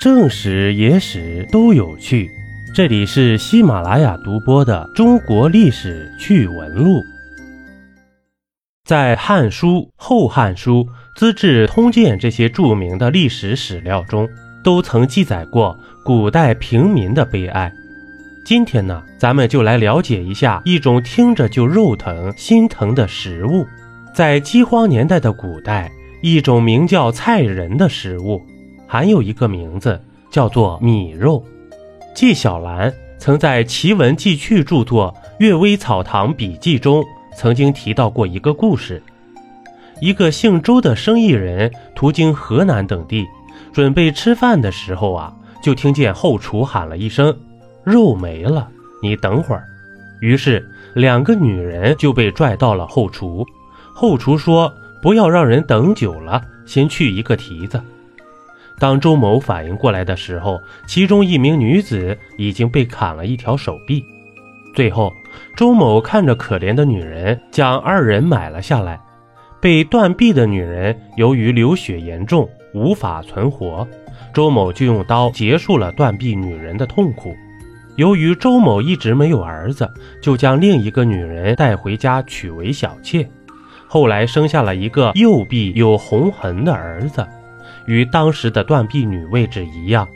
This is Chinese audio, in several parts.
正史、野史都有趣。这里是喜马拉雅独播的《中国历史趣闻录》。在《汉书》《后汉书》《资治通鉴》这些著名的历史史料中，都曾记载过古代平民的悲哀。今天呢，咱们就来了解一下一种听着就肉疼心疼的食物。在饥荒年代的古代，一种名叫菜仁的食物。还有一个名字叫做米肉。纪晓岚曾在《奇闻记趣》著作《阅微草堂笔记》中曾经提到过一个故事：一个姓周的生意人途经河南等地，准备吃饭的时候啊，就听见后厨喊了一声：“肉没了，你等会儿。”于是两个女人就被拽到了后厨。后厨说：“不要让人等久了，先去一个蹄子。”当周某反应过来的时候，其中一名女子已经被砍了一条手臂。最后，周某看着可怜的女人，将二人买了下来。被断臂的女人由于流血严重，无法存活，周某就用刀结束了断臂女人的痛苦。由于周某一直没有儿子，就将另一个女人带回家娶为小妾。后来生下了一个右臂有红痕的儿子。与当时的断臂女位置一样，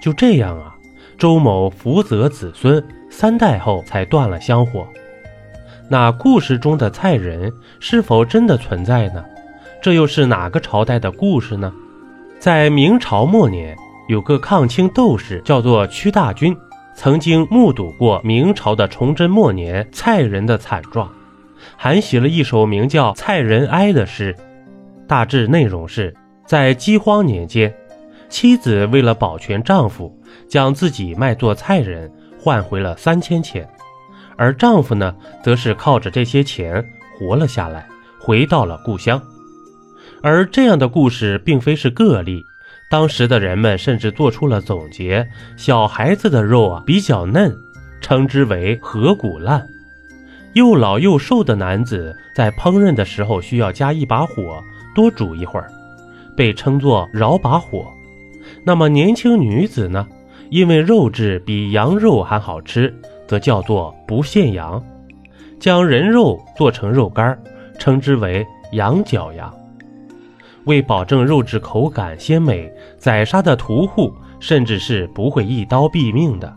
就这样啊，周某福泽子孙三代后才断了香火。那故事中的蔡人是否真的存在呢？这又是哪个朝代的故事呢？在明朝末年，有个抗清斗士叫做屈大均，曾经目睹过明朝的崇祯末年蔡人的惨状，还写了一首名叫《蔡人哀》的诗，大致内容是。在饥荒年间，妻子为了保全丈夫，将自己卖做菜人，换回了三千钱，而丈夫呢，则是靠着这些钱活了下来，回到了故乡。而这样的故事并非是个例，当时的人们甚至做出了总结：小孩子的肉啊比较嫩，称之为合谷烂；又老又瘦的男子在烹饪的时候需要加一把火，多煮一会儿。被称作饶把火，那么年轻女子呢？因为肉质比羊肉还好吃，则叫做不限羊。将人肉做成肉干，称之为羊角羊。为保证肉质口感鲜美，宰杀的屠户甚至是不会一刀毙命的。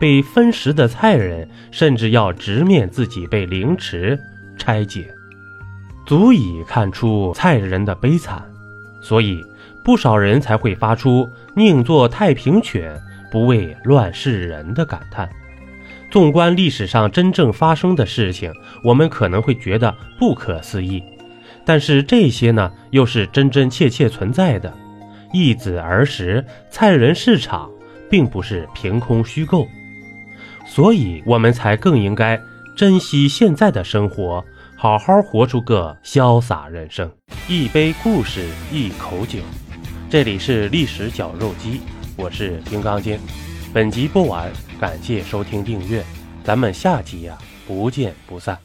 被分食的菜人甚至要直面自己被凌迟、拆解，足以看出菜人的悲惨。所以，不少人才会发出“宁做太平犬，不为乱世人”的感叹。纵观历史上真正发生的事情，我们可能会觉得不可思议，但是这些呢，又是真真切切存在的。易子而食菜人市场，并不是凭空虚构，所以我们才更应该珍惜现在的生活。好好活出个潇洒人生，一杯故事，一口酒。这里是历史绞肉机，我是金刚经。本集播完，感谢收听订阅，咱们下集呀，不见不散。